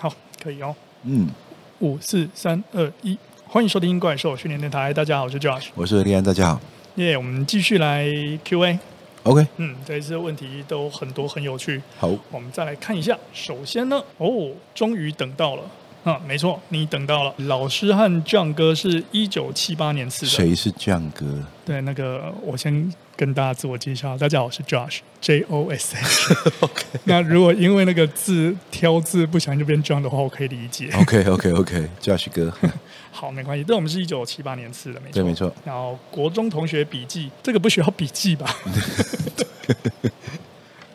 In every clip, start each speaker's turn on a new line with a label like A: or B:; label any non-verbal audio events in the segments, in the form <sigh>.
A: 好，可以哦。
B: 嗯，
A: 五四三二一，欢迎收听怪兽训练电台。大家好，我是 Josh，
B: 我是李安，大家好。
A: 耶，yeah, 我们继续来 Q&A。
B: OK，
A: 嗯，这一次问题都很多，很有趣。
B: 好，
A: 我们再来看一下。首先呢，哦，终于等到了。啊，没错，你等到了。老师和 John 哥是一九七八年次的。
B: 谁是 John 哥？
A: 对，那个我先跟大家自我介绍，大家好，我是 Josh，J O S H。<laughs> OK。那如果因为那个字挑字不小心就变 John 的话，我可以理解。
B: OK，OK，OK，Josh 哥。<laughs>
A: 好，没关系。但我们是一九七八年次的，没错。
B: 对，没错。
A: 然后国中同学笔记，这个不需要笔记吧？<laughs>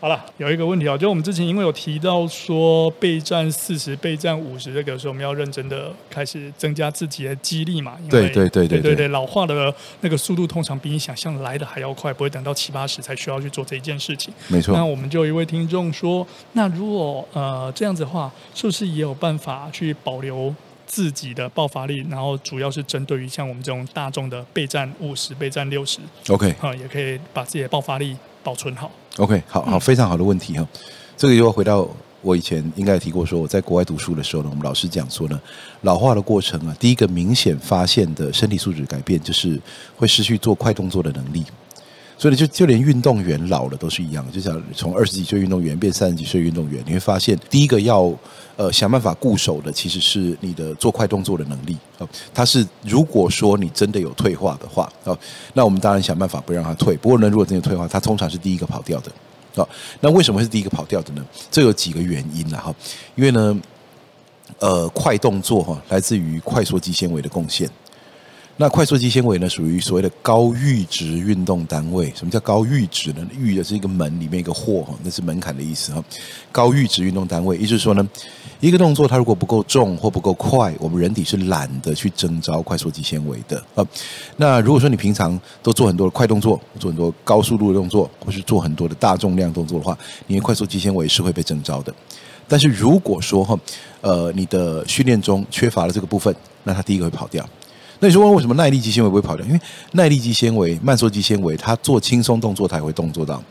A: 好了，有一个问题啊，就我们之前因为有提到说备战四十、备战五十这个时候，我们要认真的开始增加自己的肌力嘛。
B: 对对对对
A: 对对，老化的那个速度通常比你想象来的还要快，不会等到七八十才需要去做这一件事情。
B: 没错。
A: 那我们就有一位听众说，那如果呃这样子的话，是不是也有办法去保留自己的爆发力？然后主要是针对于像我们这种大众的备战五十、备战六十
B: ，OK，
A: 啊，也可以把自己的爆发力保存好。
B: OK，好好，非常好的问题哈。这个又要回到我以前应该有提过，说我在国外读书的时候呢，我们老师讲说呢，老化的过程啊，第一个明显发现的身体素质改变，就是会失去做快动作的能力。所以就就连运动员老了都是一样，就像从二十几岁运动员变三十几岁运动员，你会发现第一个要呃想办法固守的，其实是你的做快动作的能力。哦，它是如果说你真的有退化的话，哦，那我们当然想办法不让它退。不过呢，如果真的退化，它通常是第一个跑掉的。哦，那为什么是第一个跑掉的呢？这有几个原因啦，哈。因为呢，呃，快动作哈来自于快速肌纤维的贡献。那快速肌纤维呢，属于所谓的高阈值运动单位。什么叫高阈值呢？阈的是一个门里面一个货哈，那是门槛的意思哈。高阈值运动单位，意思是说呢，一个动作它如果不够重或不够快，我们人体是懒得去征召快速肌纤维的啊。那如果说你平常都做很多的快动作，做很多高速度的动作，或是做很多的大重量动作的话，你的快速肌纤维是会被征召的。但是如果说哈，呃，你的训练中缺乏了这个部分，那它第一个会跑掉。那你说问为什么耐力肌纤维不会跑掉？因为耐力肌纤维、慢缩肌纤维，它做轻松动作，它也会动作到。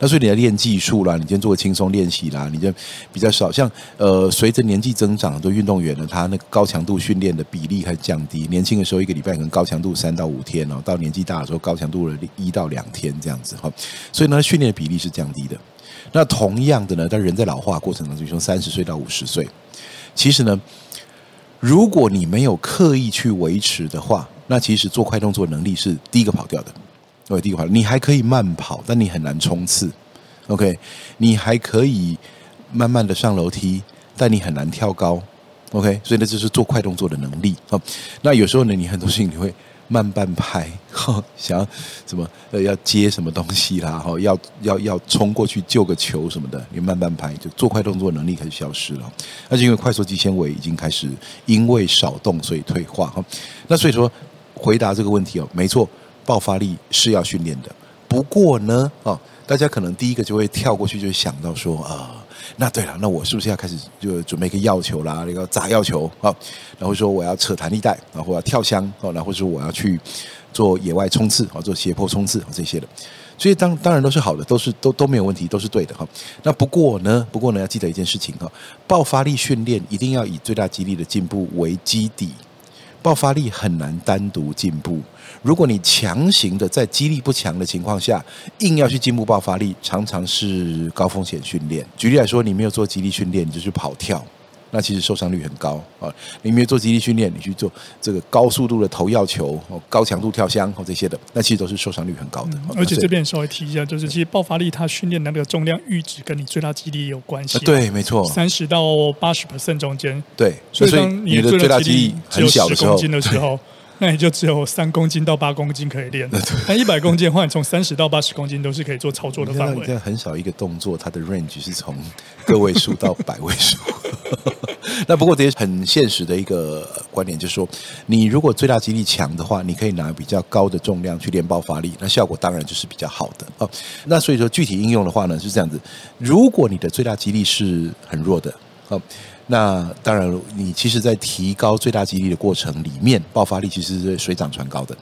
B: 那所以你在练技术啦，你今天做个轻松练习啦，你就比较少。像呃，随着年纪增长，很多运动员呢，他那个高强度训练的比例开始降低。年轻的时候一个礼拜可能高强度三到五天哦，到年纪大的时候高强度了一到两天这样子哈。所以呢，训练的比例是降低的。那同样的呢，但人在老化过程当中，从三十岁到五十岁，其实呢。如果你没有刻意去维持的话，那其实做快动作能力是第一个跑掉的。对，第一个跑，你还可以慢跑，但你很难冲刺。OK，你还可以慢慢的上楼梯，但你很难跳高。OK，所以呢，就是做快动作的能力。好，那有时候呢，你很多事情你会。慢半拍，<laughs> 哈想要什么呃要接什么东西啦，哈，要要要冲过去救个球什么的，你慢半拍就做快动作能力开始消失了，那就因为快速肌纤维已经开始因为少动所以退化哈。那所以说回答这个问题哦，没错，爆发力是要训练的。不过呢，哦，大家可能第一个就会跳过去，就会想到说啊。那对了，那我是不是要开始就准备一个药球啦，那个砸药球啊？然后说我要扯弹力带，然后我要跳箱哦，然后说我要去做野外冲刺啊，做斜坡冲刺这些的。所以当当然都是好的，都是都都没有问题，都是对的哈。那不过呢，不过呢，要记得一件事情哈，爆发力训练一定要以最大肌力的进步为基底。爆发力很难单独进步。如果你强行的在肌力不强的情况下，硬要去进步爆发力，常常是高风险训练。举例来说，你没有做肌力训练，你就去跑跳，那其实受伤率很高啊。你没有做肌力训练，你去做这个高速度的投药球、高强度跳箱或这些的，那其实都是受伤率很高的。
A: 嗯、而且这边稍微提一下，就是其实爆发力它训练的那个重量阈值跟你最大肌力有关系。
B: 对，没错，
A: 三十到八十 percent 中间。
B: 对，
A: 所以当你的最大肌力很小的时候。那你就只有三公斤到八公斤可以练，那一百公斤的话，你从三十到八十公斤都是可以做操作的范围。
B: 这样很少一个动作，它的 range 是从个位数到百位数。<laughs> 那不过这也很现实的一个观点，就是说，你如果最大肌力强的话，你可以拿比较高的重量去练爆发力，那效果当然就是比较好的哦。那所以说具体应用的话呢，是这样子：如果你的最大肌力是很弱的，哦。那当然，你其实，在提高最大肌力的过程里面，爆发力其实是水涨船高的。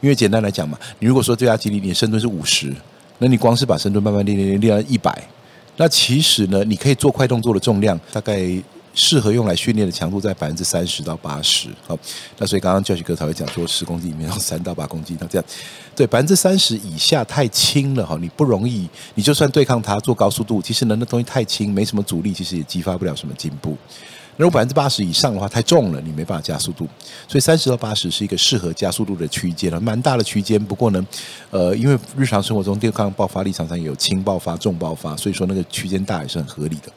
B: 因为简单来讲嘛，你如果说最大肌力，你的深蹲是五十，那你光是把深蹲慢慢练练练练到一百，那其实呢，你可以做快动作的重量大概适合用来训练的强度在百分之三十到八十。好，那所以刚刚教学哥才会讲说，十公斤里面有三到八公斤，那这样对百分之三十以下太轻了哈，你不容易，你就算对抗它做高速度，其实呢那东西太轻，没什么阻力，其实也激发不了什么进步。如果百分之八十以上的话，太重了，你没办法加速度。所以三十到八十是一个适合加速度的区间了，蛮大的区间。不过呢，呃，因为日常生活中对抗爆发力常常有轻爆发、重爆发，所以说那个区间大也是很合理的。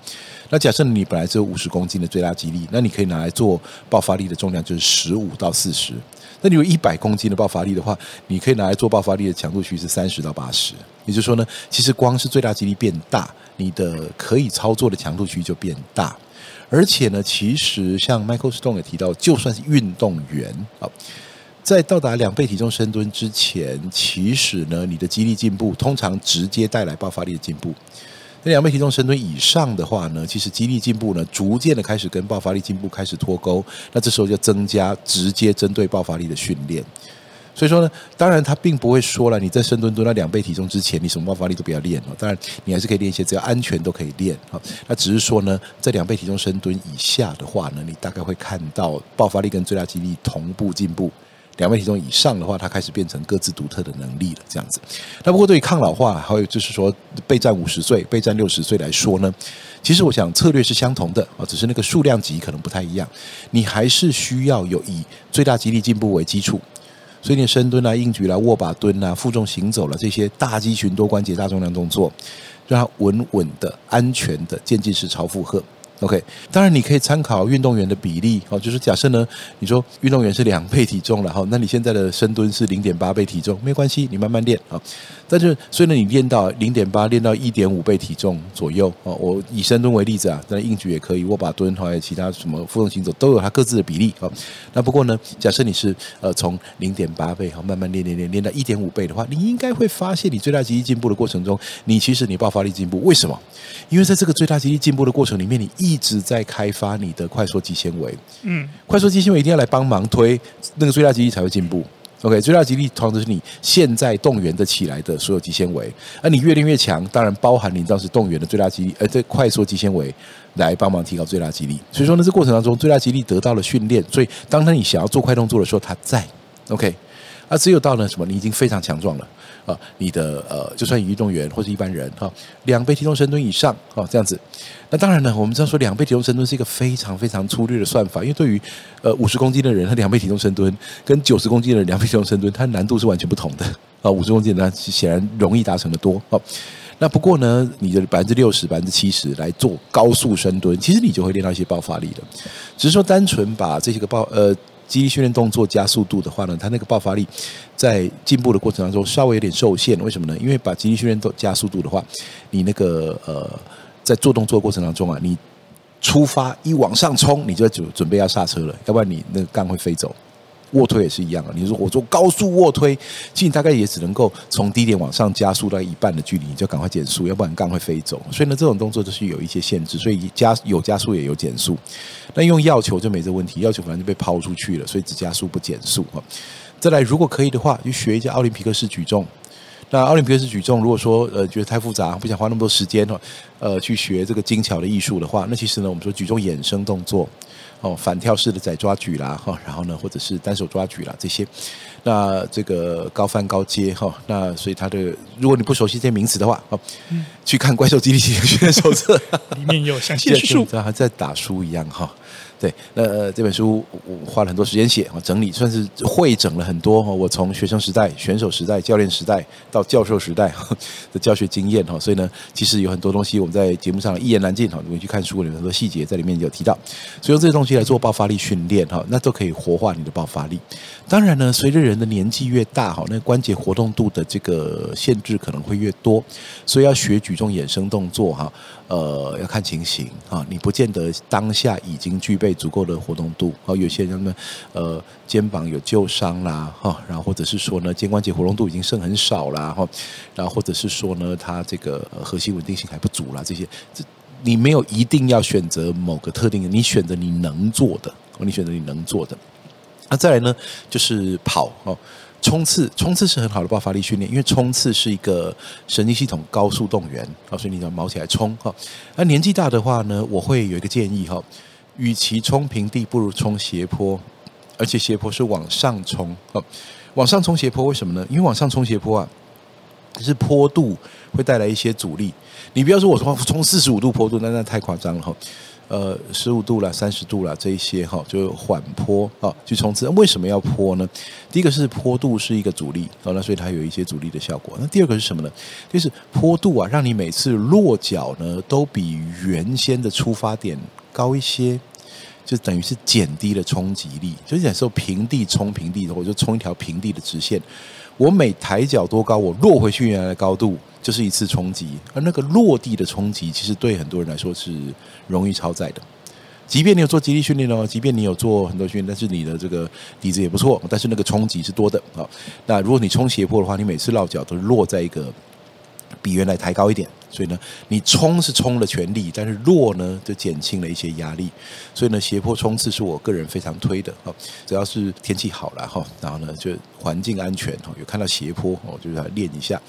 B: 那假设你本来只有五十公斤的最大肌力，那你可以拿来做爆发力的重量就是十五到四十。那你有一百公斤的爆发力的话，你可以拿来做爆发力的强度区是三十到八十。也就是说呢，其实光是最大肌力变大，你的可以操作的强度区就变大。而且呢，其实像 Michael Stone 也提到，就算是运动员啊，在到达两倍体重深蹲之前，其实呢，你的肌力进步通常直接带来爆发力的进步。那两倍体重深蹲以上的话呢，其实肌力进步呢，逐渐的开始跟爆发力进步开始脱钩。那这时候就增加直接针对爆发力的训练。所以说呢，当然他并不会说了，你在深蹲蹲到两倍体重之前，你什么爆发力都不要练哦。当然，你还是可以练一些，只要安全都可以练。啊，那只是说呢，在两倍体重深蹲以下的话呢，你大概会看到爆发力跟最大肌力同步进步。两倍体重以上的话，它开始变成各自独特的能力了。这样子。那不过对于抗老化，还有就是说备战五十岁、备战六十岁来说呢，其实我想策略是相同的啊，只是那个数量级可能不太一样。你还是需要有以最大肌力进步为基础。所以你深蹲啊、硬举啦、握把蹲啊、负重行走了这些大肌群多关节大重量动作，让它稳稳的、安全的渐进式超负荷。OK，当然你可以参考运动员的比例哦，就是假设呢，你说运动员是两倍体重了哈，那你现在的深蹲是零点八倍体重，没关系，你慢慢练啊。但是所以呢，你练到零点八，练到一点五倍体重左右哦。我以深蹲为例子啊，那硬举也可以，握把蹲还有其他什么负重行走都有它各自的比例啊。那不过呢，假设你是呃从零点八倍哈慢慢练练练练到一点五倍的话，你应该会发现你最大肌力进步的过程中，你其实你爆发力进步，为什么？因为在这个最大肌力进步的过程里面，你一直在开发你的快速肌纤维。嗯，快速肌纤维一定要来帮忙推那个最大肌力才会进步。OK，最大肌力通常就是你现在动员的起来的所有肌纤维，而你越练越强，当然包含你当时动员的最大肌力，呃，这快速肌纤维来帮忙提高最大肌力。所以说呢，这过程当中最大肌力得到了训练，所以当他你想要做快动作的时候，它在。OK，而只有到了什么，你已经非常强壮了。啊，你的呃，就算运动员或者一般人哈，两倍体重深蹲以上啊，这样子。那当然呢，我们知道说两倍体重深蹲是一个非常非常粗略的算法，因为对于呃五十公斤的人，他两倍体重深蹲跟九十公斤的人两倍体重深蹲，它难度是完全不同的啊。五十公斤的人显然容易达成的多哦。那不过呢，你的百分之六十、百分之七十来做高速深蹲，其实你就会练到一些爆发力了。只是说单纯把这些个爆呃。肌力训练动作加速度的话呢，它那个爆发力在进步的过程当中稍微有点受限。为什么呢？因为把肌力训练都加速度的话，你那个呃，在做动作过程当中啊，你出发一往上冲，你就准准备要刹车了，要不然你那个杠会飞走。卧推也是一样啊，你说我做高速卧推，其实你大概也只能够从低点往上加速到一半的距离，你就赶快减速，要不然杠会飞走。所以呢，这种动作就是有一些限制，所以加有加速也有减速。那用药球就没这问题，药球反正就被抛出去了，所以只加速不减速啊。再来，如果可以的话，就学一下奥林匹克式举重。那奥林匹克式举重，如果说呃觉得太复杂，不想花那么多时间哦，呃去学这个精巧的艺术的话，那其实呢，我们说举重衍生动作。哦，反跳式的窄抓举啦，哈，然后呢，或者是单手抓举啦，这些，那这个高翻高接哈，那所以它的，如果你不熟悉这些名词的话，哦，嗯、去看《怪兽基地训练手册》，<laughs> 里面有详细的叙述，像在打书一样哈。对，那、呃、这本书我花了很多时间写，我整理算是汇整了很多，我从学生时代、选手时代、教练时代到教授时代 <laughs> 的教学经验哈，所以呢，其实有很多东西我们在节目上一言难尽哈，你去看书里面很多细节在里面有提到，所以用这些东西来做爆发力训练哈，那都可以活化你的爆发力。当然呢，随着人的年纪越大哈，那关节活动度的这个限制可能会越多，所以要学举重衍生动作哈。呃，要看情形啊，你不见得当下已经具备足够的活动度。好，有些人呢呃肩膀有旧伤啦，哈，然后或者是说呢，肩关节活动度已经剩很少啦，哈，然后或者是说呢，他这个核心稳定性还不足啦，这些，这你没有一定要选择某个特定的，你选择你能做的，你选择你能做的。那再来呢，就是跑哦。冲刺，冲刺是很好的爆发力训练，因为冲刺是一个神经系统高速动员，所以你要毛起来冲哈。那年纪大的话呢，我会有一个建议哈，与其冲平地，不如冲斜坡，而且斜坡是往上冲。哦，往上冲斜坡，为什么呢？因为往上冲斜坡啊，是坡度会带来一些阻力。你不要说我冲冲四十五度坡度，那那太夸张了哈。呃，十五度了，三十度了，这一些哈，就缓坡啊，去冲刺。为什么要坡呢？第一个是坡度是一个阻力，哦，那所以它有一些阻力的效果。那第二个是什么呢？就是坡度啊，让你每次落脚呢，都比原先的出发点高一些，就等于是减低了冲击力。所以有时候平地冲平地，我就冲一条平地的直线，我每抬脚多高，我落回去原来的高度。就是一次冲击，而那个落地的冲击，其实对很多人来说是容易超载的。即便你有做肌力训练哦，即便你有做很多训练，但是你的这个底子也不错，但是那个冲击是多的啊。那如果你冲斜坡的话，你每次落脚都落在一个比原来抬高一点，所以呢，你冲是冲了全力，但是弱呢就减轻了一些压力。所以呢，斜坡冲刺是我个人非常推的哈。只要是天气好了哈，然后呢就环境安全哈，有看到斜坡哦，就来练一下。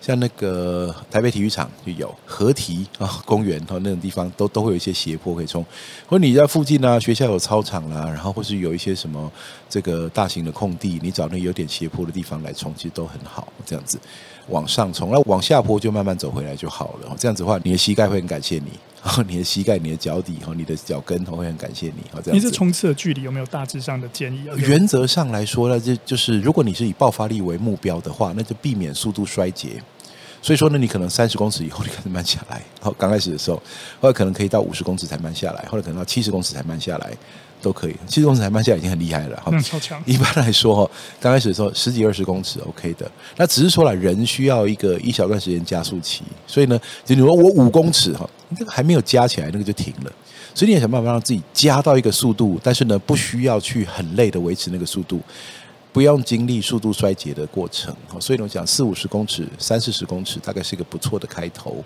B: 像那个台北体育场就有河堤啊，公园哈那种地方都都会有一些斜坡可以冲，或者你在附近啊，学校有操场啦，然后或是有一些什么这个大型的空地，你找那有点斜坡的地方来冲，其实都很好。这样子往上冲，那往下坡就慢慢走回来就好了。这样子的话，你的膝盖会很感谢你，然 <laughs> 后你的膝盖、你的脚底和你的脚跟都会很感谢你。哈，这样子。
A: 你这冲刺的距离有没有大致上的建议啊？
B: 原则上来说呢，就就是如果你是以爆发力为目标的话，那就避免速度衰竭。所以说呢，你可能三十公尺以后你开始慢下来，好，刚开始的时候，后来可能可以到五十公尺才慢下来，后来可能到七十公尺才慢下来，都可以。七十公尺才慢下来已经很厉害了，哈、
A: 嗯，超强。
B: 一般来说，哈，刚开始的时候十几二十公尺 OK 的，那只是说了人需要一个一小段时间加速期，所以呢，就你说我五公尺哈，你这个还没有加起来，那个就停了，所以你也想办法让自己加到一个速度，但是呢，不需要去很累的维持那个速度。不用经历速度衰竭的过程，所以我讲四五十公尺、三四十公尺，大概是一个不错的开头。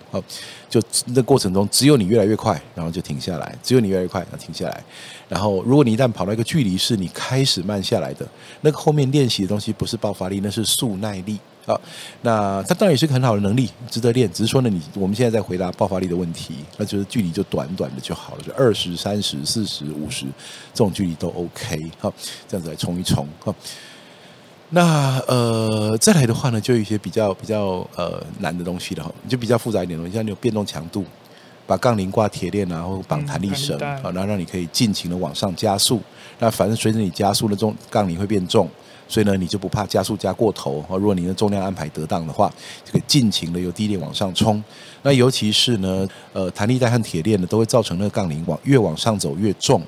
B: 就那过程中，只有你越来越快，然后就停下来；只有你越来越快，然后停下来。然后，如果你一旦跑到一个距离是你开始慢下来的，那个后面练习的东西不是爆发力，那是速耐力。好，那它当然也是个很好的能力，值得练。只是说呢，你我们现在在回答爆发力的问题，那就是距离就短短的就好了，就二十三十、四十、五十这种距离都 OK。好，这样子来冲一冲。好。那呃，再来的话呢，就有一些比较比较呃难的东西了哈，就比较复杂一点的东西，像你有变动强度，把杠铃挂铁链然后绑弹力绳啊，然后让你可以尽情的往上加速。那反正随着你加速的重，杠铃会变重，所以呢，你就不怕加速加过头。如果你的重量安排得当的话，就可以尽情的由低点往上冲。那尤其是呢，呃，弹力带和铁链呢，都会造成那个杠铃往越往上走越重。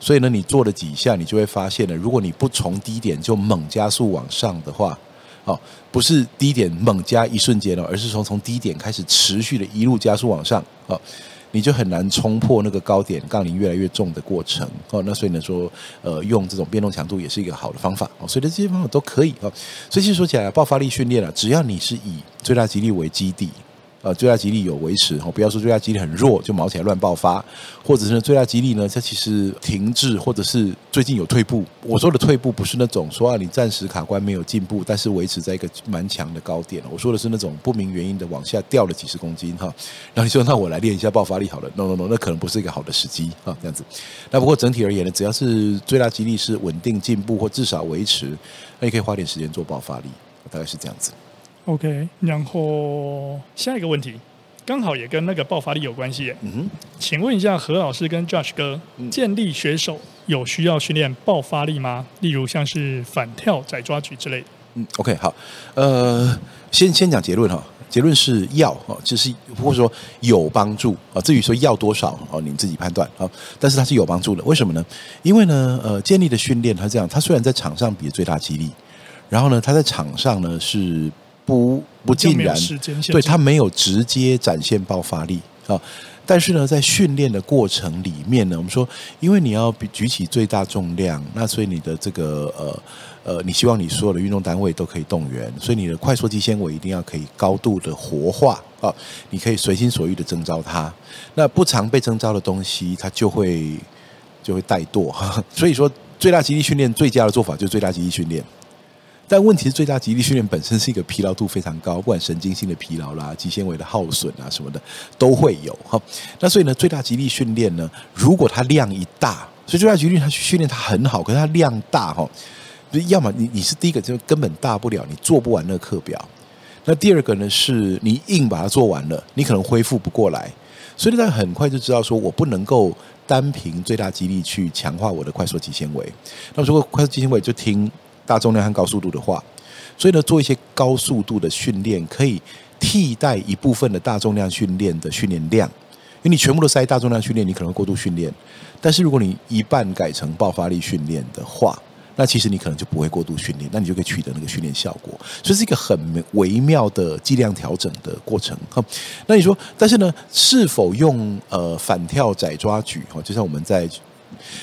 B: 所以呢，你做了几下，你就会发现了，如果你不从低点就猛加速往上的话，哦，不是低点猛加一瞬间了，而是从从低点开始持续的一路加速往上，哦，你就很难冲破那个高点，杠铃越来越重的过程，哦，那所以呢说，呃，用这种变动强度也是一个好的方法，哦，所以这些方法都可以，哦，所以其实说起来，爆发力训练啊，只要你是以最大肌力为基地。呃，最大肌力有维持，哦，不要说最大肌力很弱就毛起来乱爆发，或者是最大肌力呢，它其实停滞，或者是最近有退步。我说的退步不是那种说啊，你暂时卡关没有进步，但是维持在一个蛮强的高点。我说的是那种不明原因的往下掉了几十公斤哈。然后你说那我来练一下爆发力好了，no no no，那可能不是一个好的时机啊，这样子。那不过整体而言呢，只要是最大肌力是稳定进步或至少维持，那你可以花点时间做爆发力，大概是这样子。
A: OK，然后下一个问题，刚好也跟那个爆发力有关系。嗯哼，请问一下何老师跟 Josh 哥，建立选手有需要训练爆发力吗？例如像是反跳、窄抓举之类的。
B: 嗯，OK，好，呃，先先讲结论哈，结论是要哦，就是或者说有帮助啊。至于说要多少哦，你自己判断啊。但是它是有帮助的，为什么呢？因为呢，呃，建立的训练它这样，它虽然在场上比最大肌力，然后呢，它在场上呢是。不不尽然，对，他没有直接展现爆发力啊。但是呢，在训练的过程里面呢，我们说，因为你要举起最大重量，那所以你的这个呃呃，你希望你所有的运动单位都可以动员，所以你的快速肌纤维一定要可以高度的活化啊，你可以随心所欲的征召它。那不常被征召的东西，它就会就会怠惰。<laughs> 所以说，最大肌力训练最佳的做法就是最大肌力训练。但问题是，最大肌力训练本身是一个疲劳度非常高，不管神经性的疲劳啦、肌纤维的耗损啊什么的都会有哈。那所以呢，最大肌力训练呢，如果它量一大，所以最大肌力它训练它很好，可是它量大哈，要么你你是第一个就根本大不了，你做不完那个课表。那第二个呢，是你硬把它做完了，你可能恢复不过来，所以他很快就知道说，我不能够单凭最大肌力去强化我的快速肌纤维。那如果快速肌纤维就听大重量和高速度的话，所以呢，做一些高速度的训练，可以替代一部分的大重量训练的训练量，因为你全部都塞大重量训练，你可能过度训练。但是如果你一半改成爆发力训练的话，那其实你可能就不会过度训练，那你就可以取得那个训练效果，所以是一个很微妙的剂量调整的过程。哈，那你说，但是呢，是否用呃反跳窄抓举？哈，就像我们在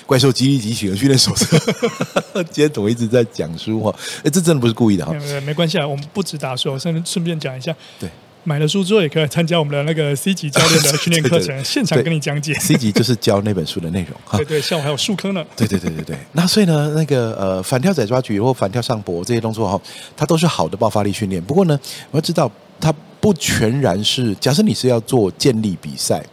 B: 怪兽肌力及体能训练手册，<laughs> 今天我一直在讲书哈，哎，这真的不是故意的哈，
A: 没关系啊，我们不止打书，顺顺便讲一下，
B: 对。
A: 买了书之后，也可以参加我们的那个 C 级教练的 <laughs> 训练课程，现场跟你讲解。
B: C 级就是教那本书的内容哈。<laughs>
A: 对对，下午还有术科呢。
B: 对对对对对。那所以呢，那个呃反跳窄抓举或反跳上搏这些动作哈，它都是好的爆发力训练。不过呢，我要知道它不全然是。假设你是要做健力比赛，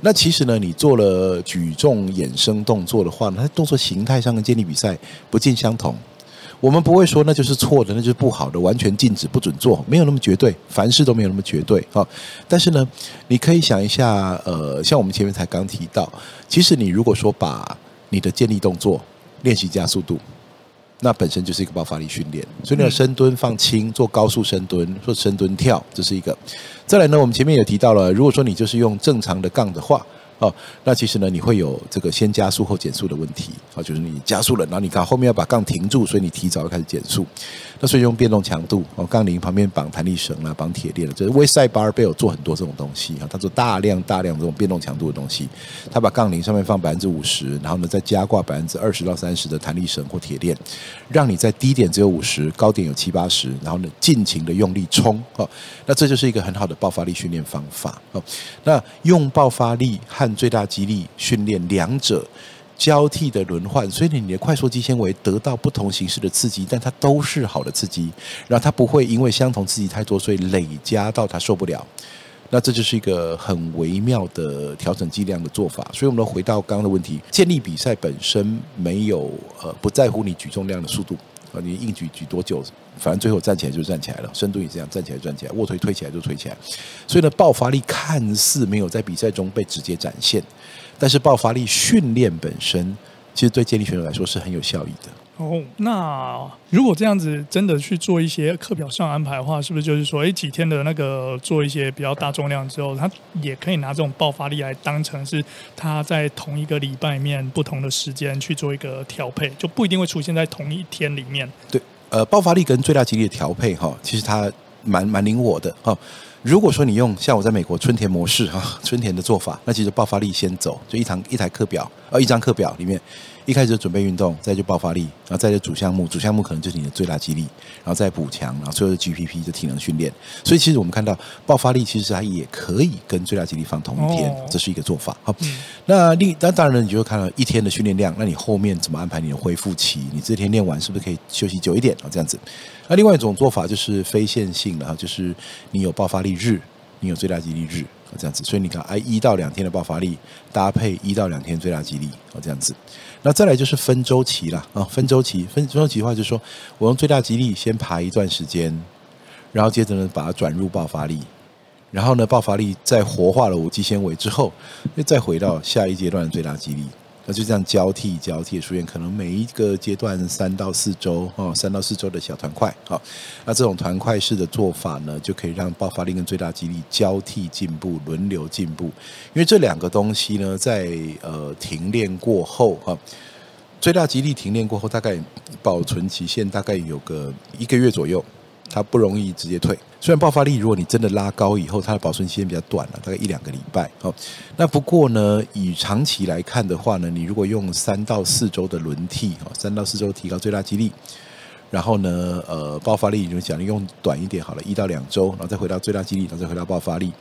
B: 那其实呢，你做了举重衍生动作的话呢，它动作形态上跟健力比赛不尽相同。我们不会说那就是错的，那就是不好的，完全禁止不准做，没有那么绝对，凡事都没有那么绝对啊。但是呢，你可以想一下，呃，像我们前面才刚提到，其实你如果说把你的健力动作练习加速度，那本身就是一个爆发力训练。所以你要深蹲放轻，做高速深蹲，做深蹲跳，这是一个。再来呢，我们前面也提到了，如果说你就是用正常的杠的话。哦，那其实呢，你会有这个先加速后减速的问题啊，就是你加速了，然后你看后面要把杠停住，所以你提早开始减速。那所以用变动强度哦，杠铃旁边绑弹力绳啊，绑铁链了，就是威赛 barbell 做很多这种东西啊，他做大量大量这种变动强度的东西，他把杠铃上面放百分之五十，然后呢再加挂百分之二十到三十的弹力绳或铁链，让你在低点只有五十，高点有七八十，然后呢尽情的用力冲哦，那这就是一个很好的爆发力训练方法哦。那用爆发力和最大肌力训练两者交替的轮换，所以你的快速肌纤维得到不同形式的刺激，但它都是好的刺激，然后它不会因为相同刺激太多，所以累加到它受不了。那这就是一个很微妙的调整剂量的做法。所以我们回到刚刚的问题，健力比赛本身没有呃不在乎你举重量的速度啊，你硬举举多久，反正最后站起来就站起来了，深蹲也这样，站起来站起来，卧推推起来就推起来。所以呢，爆发力看似没有在比赛中被直接展现。但是爆发力训练本身，其实对健力选手来说是很有效益的。
A: 哦，那如果这样子真的去做一些课表上安排的话，是不是就是说，哎，几天的那个做一些比较大重量之后，他也可以拿这种爆发力来当成是他在同一个礼拜里面不同的时间去做一个调配，就不一定会出现在同一天里面。
B: 对，呃，爆发力跟最大肌力的调配哈，其实它蛮蛮灵活的哈。如果说你用像我在美国春田模式哈，<laughs> 春田的做法，那其实爆发力先走，就一堂一台课表，呃，一张课表里面。一开始就准备运动，再就爆发力，然后再就主项目，主项目可能就是你的最大肌力，然后再补强，然后最后是 GPP 就体能训练。所以其实我们看到爆发力其实它也可以跟最大肌力放同一天，这是一个做法。好，那另那当然呢，你就会看到一天的训练量，那你后面怎么安排你的恢复期？你这天练完是不是可以休息久一点啊？这样子。那另外一种做法就是非线性的哈，就是你有爆发力日，你有最大肌力日。这样子，所以你看，哎，一到两天的爆发力搭配一到两天最大肌力，哦，这样子。那再来就是分周期了啊，分周期，分周期的话，就是说我用最大肌力先爬一段时间，然后接着呢把它转入爆发力，然后呢爆发力再活化了我肌纤维之后，又再回到下一阶段的最大肌力。那就这样交替交替出现，可能每一个阶段三到四周哦，三到四周的小团块，好，那这种团块式的做法呢，就可以让爆发力跟最大肌力交替进步，轮流进步。因为这两个东西呢，在呃停练过后哈，最大肌力停练过后，大概保存期限大概有个一个月左右。它不容易直接退，虽然爆发力，如果你真的拉高以后，它的保存期间比较短了，大概一两个礼拜。好，那不过呢，以长期来看的话呢，你如果用三到四周的轮替，三到四周提高最大肌力，然后呢，呃，爆发力你就讲你用短一点好了，一到两周，然后再回到最大肌力，然后再回到爆发力。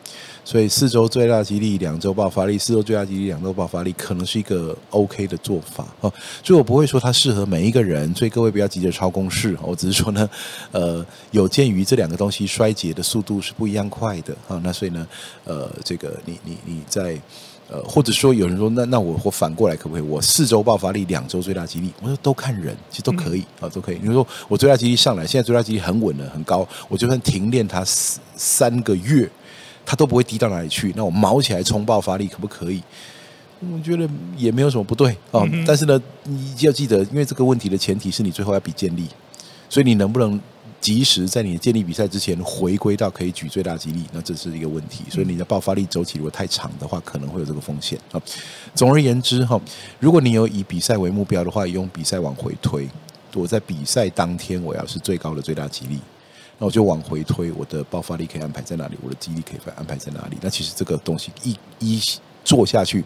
B: 所以四周最大肌力，两周爆发力；四周最大肌力，两周爆发力，可能是一个 OK 的做法哦。所以我不会说它适合每一个人，所以各位不要急着抄公式。我只是说呢，呃，有鉴于这两个东西衰竭的速度是不一样快的啊。那所以呢，呃，这个你你你在呃，或者说有人说，那那我我反过来可不可以？我四周爆发力，两周最大肌力，我说都看人，其实都可以啊，都可以。你说我最大肌力上来，现在最大肌力很稳了，很高，我就算停练它三个月。它都不会低到哪里去，那我毛起来冲爆发力可不可以？我觉得也没有什么不对啊。哦嗯、但是呢，你要记得，因为这个问题的前提是你最后要比建立，所以你能不能及时在你的健力比赛之前回归到可以举最大肌力，那这是一个问题。所以你的爆发力周期如果太长的话，可能会有这个风险啊。总而言之哈，如果你有以比赛为目标的话，用比赛往回推，我在比赛当天我要是最高的最大肌力。那我就往回推，我的爆发力可以安排在哪里？我的肌力可以安排在哪里？那其实这个东西一一做下去，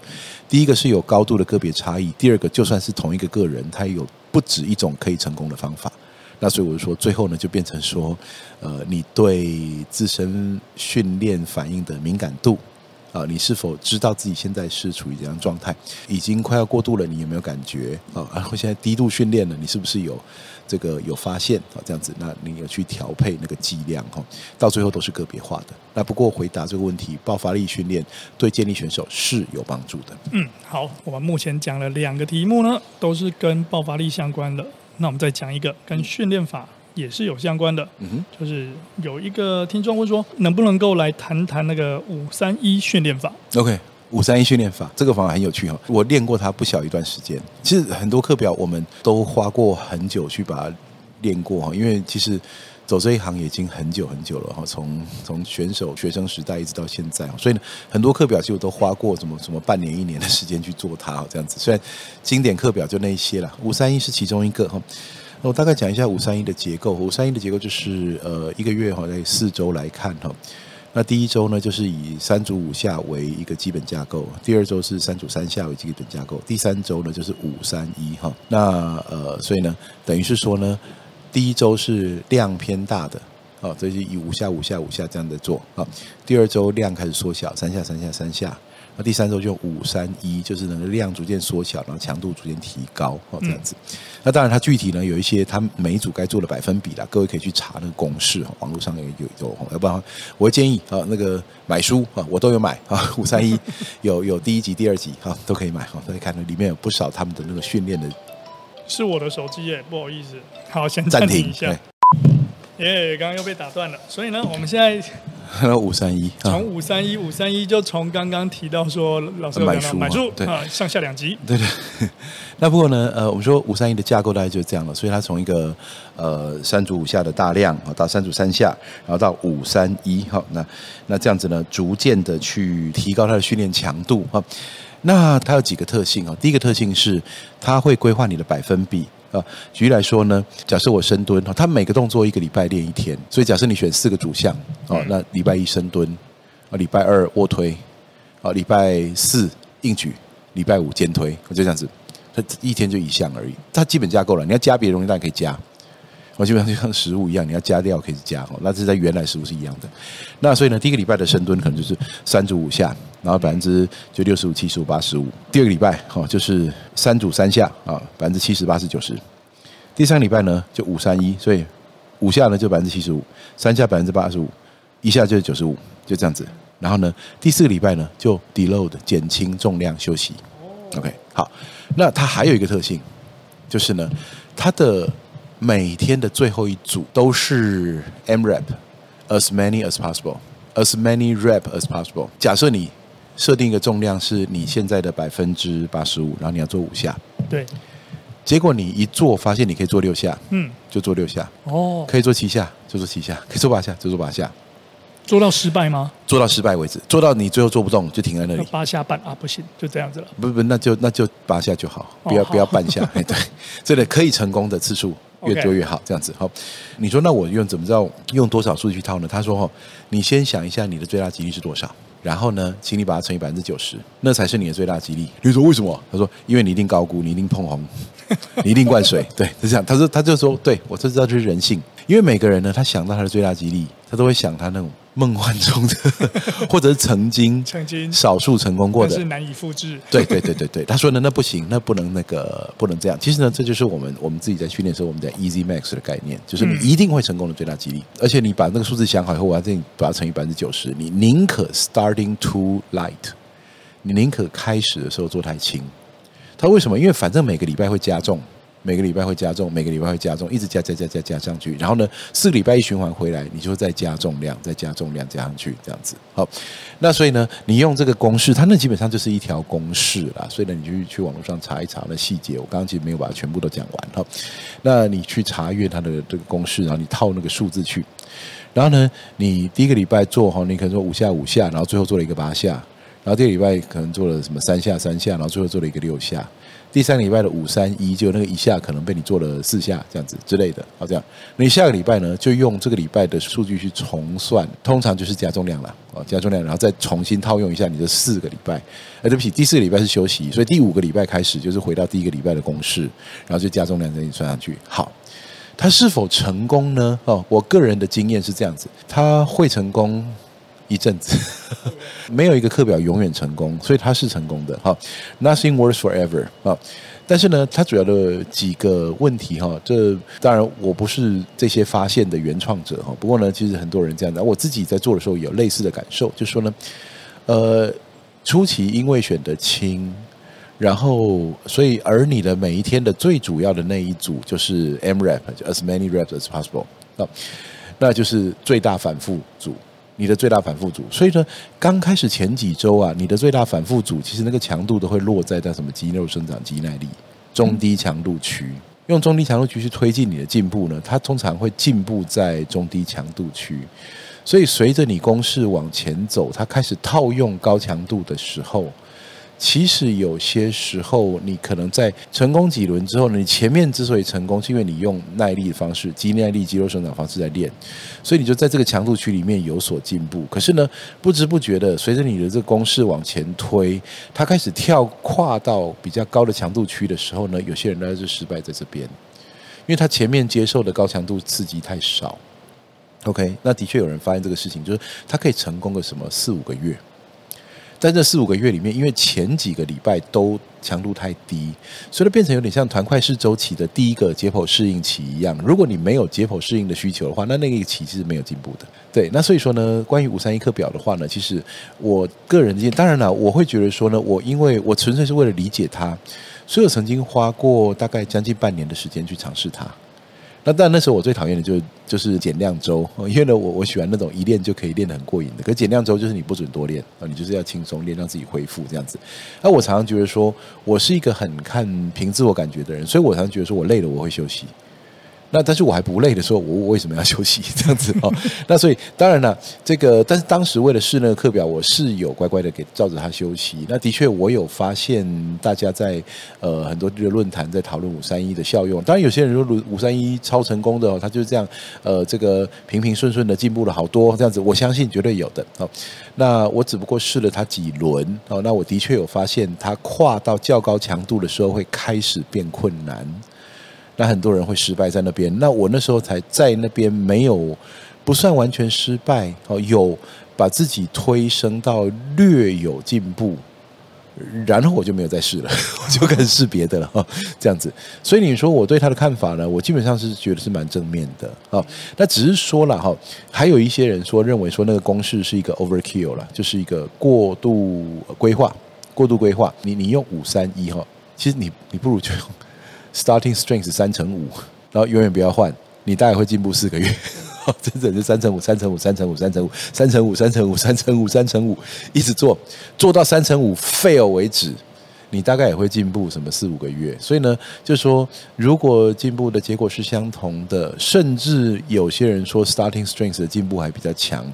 B: 第一个是有高度的个别差异，第二个就算是同一个个人，他有不止一种可以成功的方法。那所以我就说，最后呢，就变成说，呃，你对自身训练反应的敏感度。啊，你是否知道自己现在是处于怎样状态？已经快要过度了，你有没有感觉？啊，然后现在低度训练了，你是不是有这个有发现？啊，这样子，那你有去调配那个剂量？哈，到最后都是个别化的。那不过回答这个问题，爆发力训练对健力选手是有帮助的。
A: 嗯，好，我们目前讲了两个题目呢，都是跟爆发力相关的。那我们再讲一个跟训练法。也是有相关的，嗯哼，就是有一个听众问说，能不能够来谈谈那个五三一训练法
B: ？OK，五三一训练法这个方法很有趣哈，我练过它不小一段时间。其实很多课表我们都花过很久去把它练过哈，因为其实走这一行已经很久很久了哈，从从选手学生时代一直到现在，所以呢，很多课表其实我都花过什么什么半年一年的时间去做它这样子。虽然经典课表就那一些了，五三一是其中一个哈。我大概讲一下五三一的结构。五三一的结构就是，呃，一个月哈，在四周来看哈。那第一周呢，就是以三组五下为一个基本架构；第二周是三组三下为基本架构；第三周呢，就是五三一哈。那呃，所以呢，等于是说呢，第一周是量偏大的，哦，这是以五下五下五下这样的做啊。第二周量开始缩小，三下三下三下。那第三周就五三一，就是那个量逐渐缩小，然后强度逐渐提高，哦，这样子。嗯、那当然，它具体呢有一些，它每一组该做的百分比啦，各位可以去查那个公式，网络上有有有。要不然，我会建议啊，那个买书啊，我都有买啊，五三一 <laughs> 有有第一集、第二集啊，都可以买哈，都可以看到里面有不少他们的那个训练的。
A: 是我的手机耶，不好意思，好，先暂停一下。耶，刚刚又被打断了，所以呢，我们现在。<laughs>
B: 五三一，
A: 从五三一五三一就从刚刚提到说，老师买书买书对啊，上下两集。
B: 对对。<laughs> 那不过呢，呃，我们说五三一的架构大概就是这样了，所以它从一个呃三组五下的大量啊，到三组三下，然后到五三一，哈，那那这样子呢，逐渐的去提高它的训练强度啊。那它有几个特性哦？第一个特性是它会规划你的百分比。啊，举例来说呢，假设我深蹲，他每个动作一个礼拜练一天，所以假设你选四个主项，哦，那礼拜一深蹲，啊，礼拜二卧推，啊，礼拜四硬举，礼拜五肩推，就这样子，它一天就一项而已，它基本架构了，你要加别的东西，当然可以加。我基本上就像食物一样，你要加料可以加哦，那这是在原来食物是一样的。那所以呢，第一个礼拜的深蹲可能就是三组五下，然后百分之就六十五、七十五、八十五。第二个礼拜哈就是三组三下啊，百分之七十、八十、九十。第三个礼拜呢就五三一，所以五下呢就百分之七十五，三下百分之八十五，一下就是九十五，就这样子。然后呢，第四个礼拜呢就 deload 减轻重量休息。OK，好，那它还有一个特性，就是呢它的。每天的最后一组都是 M rep，as many as possible，as many rep as possible。假设你设定一个重量是你现在的百分之八十五，然后你要做五下，
A: 对。
B: 结果你一做发现你可以做六下，嗯，就做六下。哦，可以做七下就做七下，可以做八下就做八下。
A: 做到失败吗？
B: 做到失败为止，做到你最后做不动就停在那里。
A: 八下半啊，不行，就这样子了。
B: 不不，那就那就八下就好，不要、哦、不要半下。<laughs> 哎，对，这个可以成功的次数越多越好，这样子。好，你说那我用怎么知道用多少数据去套呢？他说哦，你先想一下你的最大几率是多少，然后呢，请你把它乘以百分之九十，那才是你的最大激励。你说为什么？他说因为你一定高估，你一定碰红。<laughs> 你一定灌水。对，是这样。他说，他就说，对，我就知道这是人性，因为每个人呢，他想到他的最大激励，他都会想他那种。梦幻中的，<laughs> 或者是曾经曾经少数成功过的，
A: 是难以复制。
B: 对对对对对，他说呢，那不行，那不能那个不能这样。其实呢，这就是我们我们自己在训练的时候，我们讲 Easy Max 的概念，就是你一定会成功的最大激励。而且你把那个数字想好以后，我要这样把它乘以百分之九十，你宁可 starting too light，你宁可开始的时候做太轻。他为什么？因为反正每个礼拜会加重。每个礼拜会加重，每个礼拜会加重，一直加加加加加上去。然后呢，四个礼拜一循环回来，你就会再加重量，再加重量加上去，这样子。好，那所以呢，你用这个公式，它那基本上就是一条公式啦。所以呢，你就去去网络上查一查那细节。我刚刚其实没有把它全部都讲完。好，那你去查阅它的这个公式，然后你套那个数字去。然后呢，你第一个礼拜做哈，你可能说五下五下，然后最后做了一个八下。然后第二个礼拜可能做了什么三下三下，然后最后做了一个六下。第三个礼拜的五三一，就那个一下可能被你做了四下这样子之类的，好这样。那你下个礼拜呢，就用这个礼拜的数据去重算，通常就是加重量了，哦，加重量，然后再重新套用一下你的四个礼拜。哎，对不起，第四个礼拜是休息，所以第五个礼拜开始就是回到第一个礼拜的公式，然后就加重量给你算上去。好，它是否成功呢？哦，我个人的经验是这样子，它会成功。一阵子，<laughs> 没有一个课表永远成功，所以它是成功的。哈，Nothing works forever 啊。但是呢，它主要的几个问题哈，这当然我不是这些发现的原创者哈。不过呢，其实很多人这样的，我自己在做的时候有类似的感受，就是说呢，呃，初期因为选的轻，然后所以而你的每一天的最主要的那一组就是 M rep，就 as many reps as possible 啊，那就是最大反复组。你的最大反复组，所以呢，刚开始前几周啊，你的最大反复组其实那个强度都会落在在什么肌肉生长、肌耐力、中低强度区，用中低强度区去推进你的进步呢，它通常会进步在中低强度区，所以随着你公式往前走，它开始套用高强度的时候。其实有些时候，你可能在成功几轮之后呢，你前面之所以成功，是因为你用耐力的方式、肌耐力、肌肉生长方式在练，所以你就在这个强度区里面有所进步。可是呢，不知不觉的，随着你的这个公式往前推，它开始跳跨到比较高的强度区的时候呢，有些人呢就失败在这边，因为他前面接受的高强度刺激太少。OK，那的确有人发现这个事情，就是他可以成功个什么四五个月。在这四五个月里面，因为前几个礼拜都强度太低，所以它变成有点像团块式周期的第一个解剖适应期一样。如果你没有解剖适应的需求的话，那那个期是没有进步的。对，那所以说呢，关于五三一课表的话呢，其实我个人建议，当然了，我会觉得说呢，我因为我纯粹是为了理解它，所以我曾经花过大概将近半年的时间去尝试它。那但那时候我最讨厌的就是就是减量周，因为呢我我喜欢那种一练就可以练得很过瘾的。可减量周就是你不准多练啊，你就是要轻松练，让自己恢复这样子。那我常常觉得说，我是一个很看凭自我感觉的人，所以我常常觉得说我累了我会休息。那但是我还不累的时候，我为什么要休息 <laughs> 这样子哦？那所以当然了，这个但是当时为了试那个课表，我是有乖乖的给照着他休息。那的确我有发现大家在呃很多的论坛在讨论五三一的效用。当然有些人说五三一超成功的哦，他就是这样呃这个平平顺顺的进步了好多这样子，我相信绝对有的哦。那我只不过试了他几轮哦，那我的确有发现他跨到较高强度的时候会开始变困难。那很多人会失败在那边，那我那时候才在那边没有不算完全失败哦，有把自己推升到略有进步，然后我就没有再试了，<laughs> 我就开始试别的了哈，这样子。所以你说我对他的看法呢，我基本上是觉得是蛮正面的啊。那只是说了哈，还有一些人说认为说那个公式是一个 overkill 了，就是一个过度规划，过度规划。你你用五三一哈，其实你你不如就。Starting strength 三乘五，然后永远不要换，你大概会进步四个月。<laughs> 真的是三乘五，三乘五，三乘五，三乘五，三乘五，三乘五，三乘五，三乘五，一直做，做到三乘五 fail 为止，你大概也会进步什么四五个月。所以呢，就说如果进步的结果是相同的，甚至有些人说 starting strength 的进步还比较强。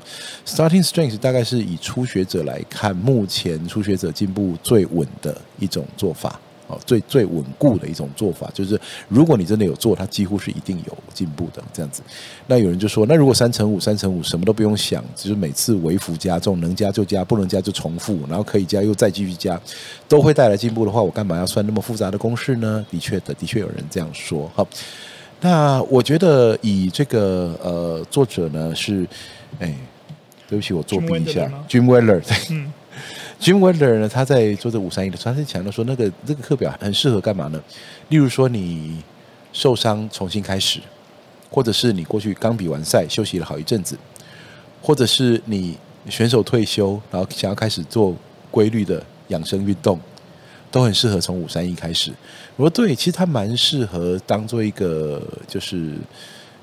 B: Starting strength 大概是以初学者来看，目前初学者进步最稳的一种做法。哦，最最稳固的一种做法，就是如果你真的有做，它几乎是一定有进步的这样子。那有人就说，那如果三乘五，三乘五什么都不用想，就是每次微幅加重，能加就加，不能加就重复，然后可以加又再继续加，都会带来进步的话，我干嘛要算那么复杂的公式呢？的确的，的确有人这样说。好，那我觉得以这个呃作者呢是，哎，对不起，我作弊一下，Jim Weller，嗯。Jim Weller 呢，他在做这五三一的，他是强调说，那个这个课表很适合干嘛呢？例如说，你受伤重新开始，或者是你过去刚比完赛休息了好一阵子，或者是你选手退休，然后想要开始做规律的养生运动，都很适合从五三一开始。我说对，其实它蛮适合当做一个，就是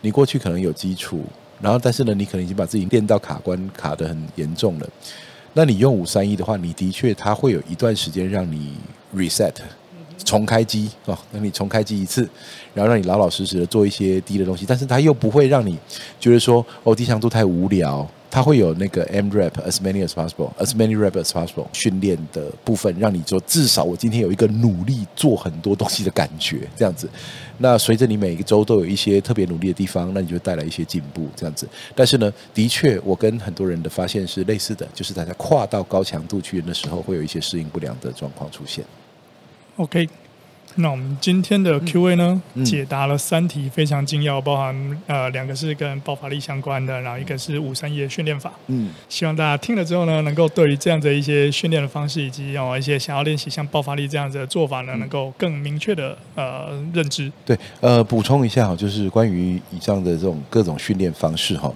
B: 你过去可能有基础，然后但是呢，你可能已经把自己练到卡关卡得很严重了。那你用五三一的话，你的确它会有一段时间让你 reset 重开机哦，那你重开机一次，然后让你老老实实的做一些低的东西，但是它又不会让你觉得说哦低强度太无聊。它会有那个 M rep as many as possible as many rep as possible 训练的部分，让你做至少我今天有一个努力做很多东西的感觉，这样子。那随着你每一个周都有一些特别努力的地方，那你就带来一些进步，这样子。但是呢，的确，我跟很多人的发现是类似的，就是大家跨到高强度去的时候，会有一些适应不良的状况出现。
A: OK。那我们今天的 Q&A 呢，解答了三题非常精要，包含呃两个是跟爆发力相关的，然后一个是五三一的训练法。嗯，希望大家听了之后呢，能够对于这样的一些训练的方式，以及哦一些想要练习像爆发力这样子的做法呢，嗯、能够更明确的呃认知。
B: 对，呃，补充一下哈，就是关于以上的这种各种训练方式哈，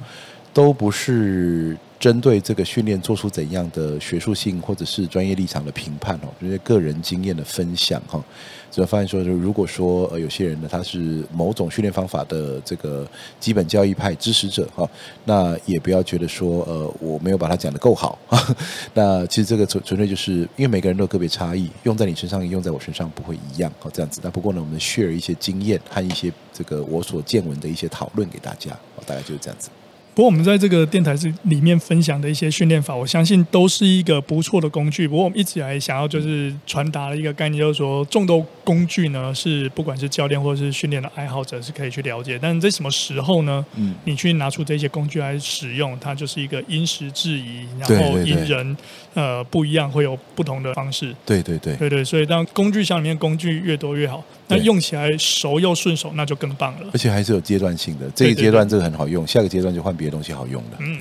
B: 都不是。针对这个训练做出怎样的学术性或者是专业立场的评判哦，这些个人经验的分享哈，所以发现说，就如果说呃有些人呢他是某种训练方法的这个基本教育派支持者哈，那也不要觉得说呃我没有把它讲得够好，<laughs> 那其实这个纯纯粹就是因为每个人都有个别差异，用在你身上用在我身上不会一样哦，这样子。那不过呢，我们 share 一些经验和一些这个我所见闻的一些讨论给大家，大概就是这样子。
A: 不过我们在这个电台是里面分享的一些训练法，我相信都是一个不错的工具。不过我们一直以来想要就是传达的一个概念，就是说众多工具呢，是不管是教练或者是训练的爱好者是可以去了解，但是在什么时候呢？嗯，你去拿出这些工具来使用，它就是一个因时制宜，然后因人呃不一样，会有不同的方式。
B: 对对对
A: 对对，所以当工具箱里面工具越多越好，那用起来熟又顺手，那就更棒了。
B: 而且还是有阶段性的，这个阶段这个很好用，下个阶段就换别。别的东西好用的。
A: 嗯，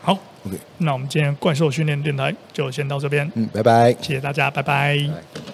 A: 好，OK，那我们今天怪兽训练电台就先到这边。
B: 嗯，拜拜，
A: 谢谢大家，拜拜。拜拜。